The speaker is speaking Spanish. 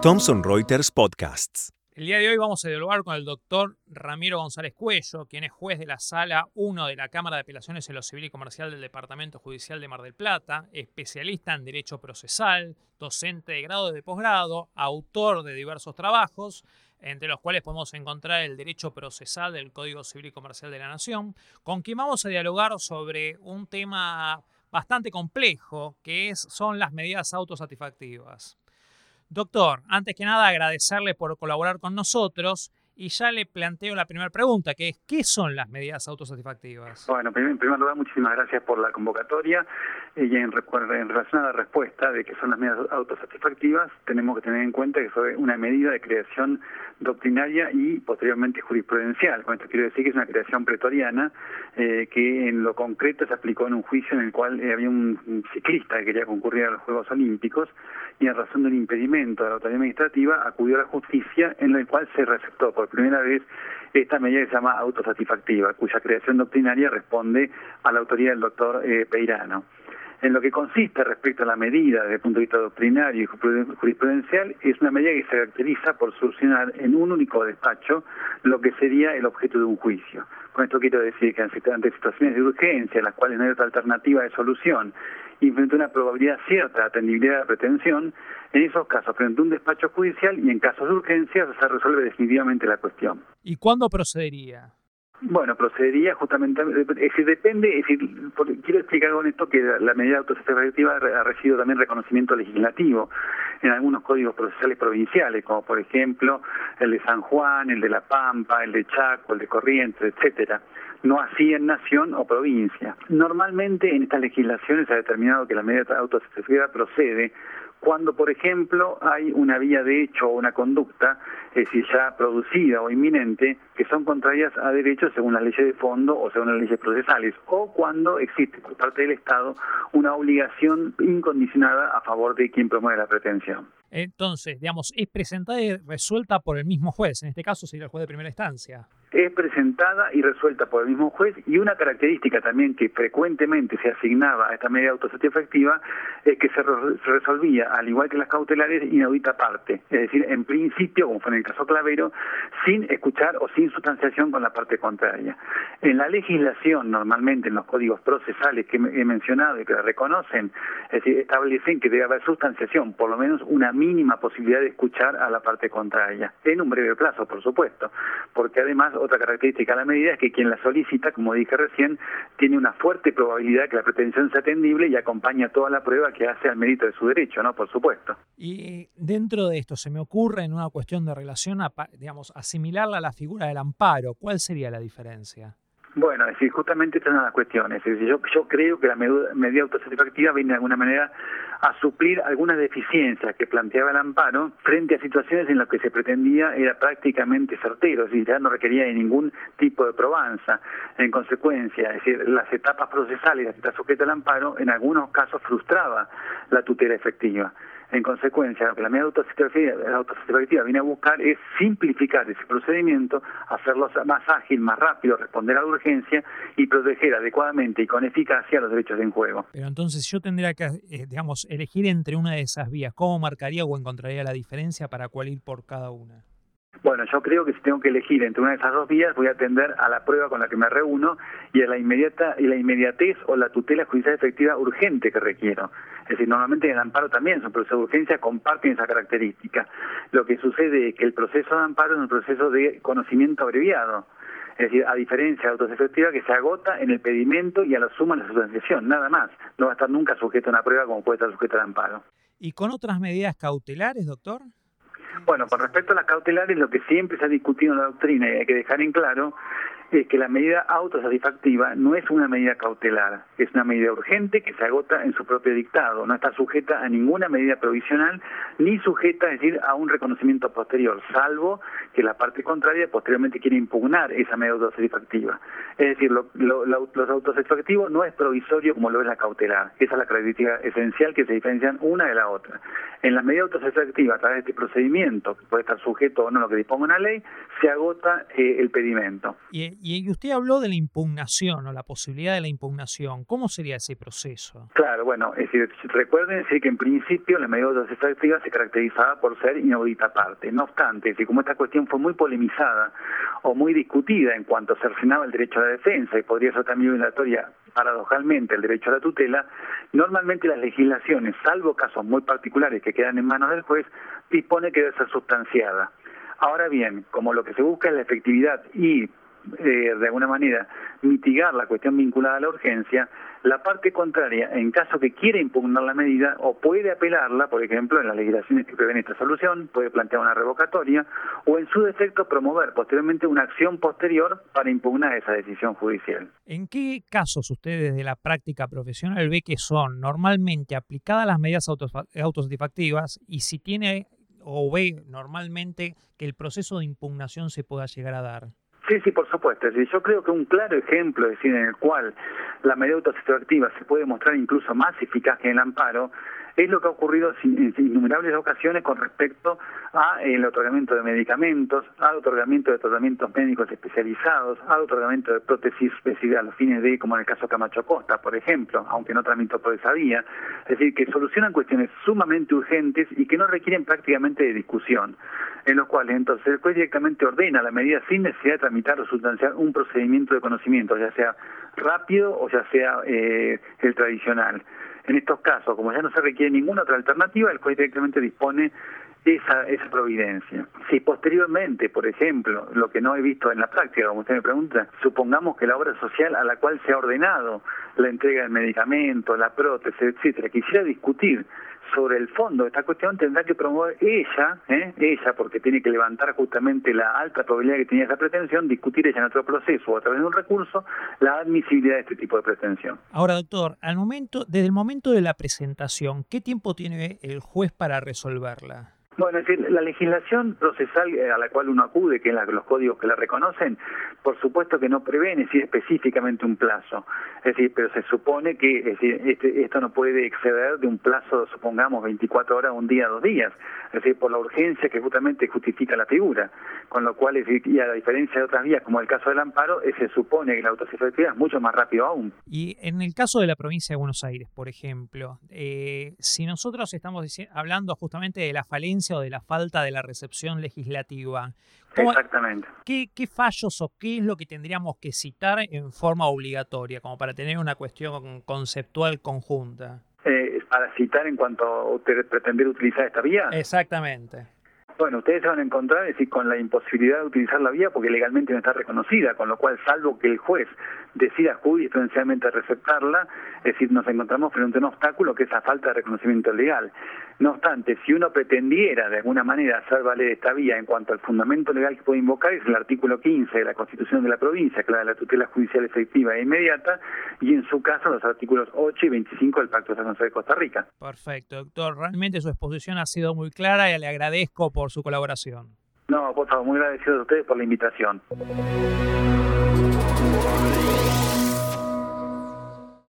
Thomson Reuters Podcasts. El día de hoy vamos a dialogar con el doctor Ramiro González Cuello, quien es juez de la Sala 1 de la Cámara de Apelaciones en lo Civil y Comercial del Departamento Judicial de Mar del Plata, especialista en Derecho Procesal, docente de grado de posgrado, autor de diversos trabajos, entre los cuales podemos encontrar el Derecho Procesal del Código Civil y Comercial de la Nación, con quien vamos a dialogar sobre un tema bastante complejo, que es, son las medidas autosatisfactivas. Doctor, antes que nada agradecerle por colaborar con nosotros y ya le planteo la primera pregunta, que es ¿qué son las medidas autosatisfactivas? Bueno, en primer lugar, muchísimas gracias por la convocatoria y en, en, relación a la respuesta de qué son las medidas autosatisfactivas, tenemos que tener en cuenta que fue una medida de creación doctrinaria y posteriormente jurisprudencial. Con esto quiero decir que es una creación pretoriana eh, que en lo concreto se aplicó en un juicio en el cual eh, había un ciclista que quería concurrir a los Juegos Olímpicos y en razón de un impedimento de la autoridad administrativa acudió a la justicia en la cual se receptó por primera vez esta medida que se llama autosatisfactiva, cuya creación doctrinaria responde a la autoridad del doctor eh, Peirano. En lo que consiste respecto a la medida desde el punto de vista doctrinario y jurisprudencial, es una medida que se caracteriza por solucionar en un único despacho lo que sería el objeto de un juicio. Con esto quiero decir que ante situaciones de urgencia en las cuales no hay otra alternativa de solución y frente a una probabilidad cierta de atendibilidad de la pretensión, en esos casos, frente a un despacho judicial y en casos de urgencia, se resuelve definitivamente la cuestión. ¿Y cuándo procedería? Bueno, procedería justamente, es decir, depende, es decir, quiero explicar con esto que la medida autosatisfactiva ha recibido también reconocimiento legislativo en algunos códigos procesales provinciales, como por ejemplo el de San Juan, el de La Pampa, el de Chaco, el de Corrientes, etcétera no así en nación o provincia. Normalmente en estas legislaciones se ha determinado que la medida autosatisfactiva procede cuando, por ejemplo, hay una vía de hecho o una conducta, es decir, ya producida o inminente, que son contrarias a derechos según las leyes de fondo o según las leyes procesales, o cuando existe por parte del Estado una obligación incondicionada a favor de quien promueve la pretensión. Entonces, digamos, es presentada y resuelta por el mismo juez, en este caso sería el juez de primera instancia es presentada y resuelta por el mismo juez y una característica también que frecuentemente se asignaba a esta medida autosatisfactiva es que se, resolvía, al igual que las cautelares, inaudita parte, es decir, en principio, como fue en el caso Clavero, sin escuchar o sin sustanciación con la parte contraria. En la legislación, normalmente en los códigos procesales que he mencionado y que reconocen, es decir, establecen que debe haber sustanciación, por lo menos una mínima posibilidad de escuchar a la parte contraria, en un breve plazo, por supuesto, porque además otra característica de la medida es que quien la solicita, como dije recién, tiene una fuerte probabilidad que la pretensión sea atendible y acompaña toda la prueba que hace al mérito de su derecho, ¿no? Por supuesto. Y dentro de esto, se me ocurre en una cuestión de relación, a, digamos, asimilarla a la figura del amparo. ¿Cuál sería la diferencia? Bueno, es decir, justamente estas son las cuestiones. Es decir, yo, yo creo que la medida autosatisfactiva viene de alguna manera a suplir algunas deficiencias que planteaba el amparo frente a situaciones en las que se pretendía era prácticamente certero, es decir, ya no requería de ningún tipo de probanza. En consecuencia, es decir, las etapas procesales las que está sujeto al amparo en algunos casos frustraba la tutela efectiva. En consecuencia, lo que la medida autosatisfactiva viene a buscar es simplificar ese procedimiento, hacerlo más ágil, más rápido, responder a la urgencia y proteger adecuadamente y con eficacia los derechos en juego. Pero entonces yo tendría que, eh, digamos, elegir entre una de esas vías. ¿Cómo marcaría o encontraría la diferencia para cuál ir por cada una? Bueno, yo creo que si tengo que elegir entre una de esas dos vías, voy a atender a la prueba con la que me reúno y a la inmediata y la inmediatez o la tutela judicial efectiva urgente que requiero. Es decir, normalmente en el amparo también son procesos de urgencia, comparten esa característica. Lo que sucede es que el proceso de amparo es un proceso de conocimiento abreviado. Es decir, a diferencia de autos efectiva que se agota en el pedimento y a la suma de la sustanciación, nada más. No va a estar nunca sujeto a una prueba como puede estar sujeto al amparo. ¿Y con otras medidas cautelares, doctor? Bueno, con respecto a las cautelares, lo que siempre se ha discutido en la doctrina y hay que dejar en claro es que la medida autosatisfactiva no es una medida cautelar, es una medida urgente que se agota en su propio dictado, no está sujeta a ninguna medida provisional ni sujeta, es decir, a un reconocimiento posterior, salvo que la parte contraria posteriormente quiere impugnar esa medida autosatisfactiva. Es decir, lo, lo, los autosatisfactivos no es provisorio como lo es la cautelar, esa es la característica esencial que se diferencian una de la otra. En la medida autosatisfactiva, a través de este procedimiento, que puede estar sujeto o no a lo que disponga una ley, se agota eh, el pedimento. Y usted habló de la impugnación o la posibilidad de la impugnación. ¿Cómo sería ese proceso? Claro, bueno, es decir, recuerden que en principio la medida extractiva se caracterizaba por ser inaudita parte. No obstante, es como esta cuestión fue muy polemizada o muy discutida en cuanto cercenaba el derecho a la defensa y podría ser también violatoria paradojalmente el derecho a la tutela, normalmente las legislaciones, salvo casos muy particulares que quedan en manos del juez, dispone que debe ser sustanciada. Ahora bien, como lo que se busca es la efectividad y eh, de alguna manera mitigar la cuestión vinculada a la urgencia, la parte contraria, en caso que quiera impugnar la medida o puede apelarla, por ejemplo, en las legislaciones que prevén esta solución, puede plantear una revocatoria o en su defecto promover posteriormente una acción posterior para impugnar esa decisión judicial. ¿En qué casos ustedes de la práctica profesional ve que son normalmente aplicadas las medidas autosatisfactivas y si tiene o ve normalmente que el proceso de impugnación se pueda llegar a dar? Sí, sí, por supuesto. yo creo que un claro ejemplo, es decir, en el cual la medida autoextractiva se puede mostrar incluso más eficaz que el amparo, es lo que ha ocurrido en innumerables ocasiones con respecto al otorgamiento de medicamentos, al otorgamiento de tratamientos médicos especializados, al otorgamiento de prótesis a los fines de, como en el caso Camacho Costa, por ejemplo, aunque no tramito por esa vía. Es decir, que solucionan cuestiones sumamente urgentes y que no requieren prácticamente de discusión, en los cuales entonces el juez directamente ordena la medida sin necesidad de tramitar o sustanciar un procedimiento de conocimiento, ya sea rápido o ya sea eh, el tradicional. En estos casos, como ya no se requiere ninguna otra alternativa, el juez directamente dispone esa, esa providencia. Si posteriormente, por ejemplo, lo que no he visto en la práctica, como usted me pregunta, supongamos que la obra social a la cual se ha ordenado la entrega del medicamento, la prótesis, etcétera, quisiera discutir sobre el fondo de esta cuestión tendrá que promover ella, ¿eh? ella, porque tiene que levantar justamente la alta probabilidad que tenía esa pretensión, discutir ella en otro proceso o a través de un recurso la admisibilidad de este tipo de pretensión. Ahora, doctor, al momento, desde el momento de la presentación, ¿qué tiempo tiene el juez para resolverla? Bueno, es decir, la legislación procesal eh, a la cual uno acude, que es los códigos que la reconocen, por supuesto que no prevén decir, específicamente un plazo. Es decir, pero se supone que es este, esto no puede exceder de un plazo, supongamos, 24 horas, un día, dos días. Es decir, por la urgencia que justamente justifica la figura. Con lo cual, es decir, y a la diferencia de otras vías, como el caso del amparo, eh, se supone que la autosefectividad es mucho más rápido aún. Y en el caso de la provincia de Buenos Aires, por ejemplo, eh, si nosotros estamos hablando justamente de la falencia o de la falta de la recepción legislativa. Exactamente. ¿qué, ¿Qué fallos o qué es lo que tendríamos que citar en forma obligatoria, como para tener una cuestión conceptual conjunta? Eh, para citar en cuanto a pretender utilizar esta vía. Exactamente. Bueno, ustedes se van a encontrar es decir, con la imposibilidad de utilizar la vía porque legalmente no está reconocida, con lo cual, salvo que el juez decida jurisprudencialmente receptarla, es decir, nos encontramos frente a un obstáculo que es la falta de reconocimiento legal. No obstante, si uno pretendiera de alguna manera hacer valer esta vía en cuanto al fundamento legal que puede invocar, es el artículo 15 de la Constitución de la provincia, que la de la tutela judicial efectiva e inmediata, y en su caso los artículos 8 y 25 del Pacto de San José de Costa Rica. Perfecto, doctor. Realmente su exposición ha sido muy clara y le agradezco por su colaboración. No, por favor, muy agradecido a ustedes por la invitación. Thank you.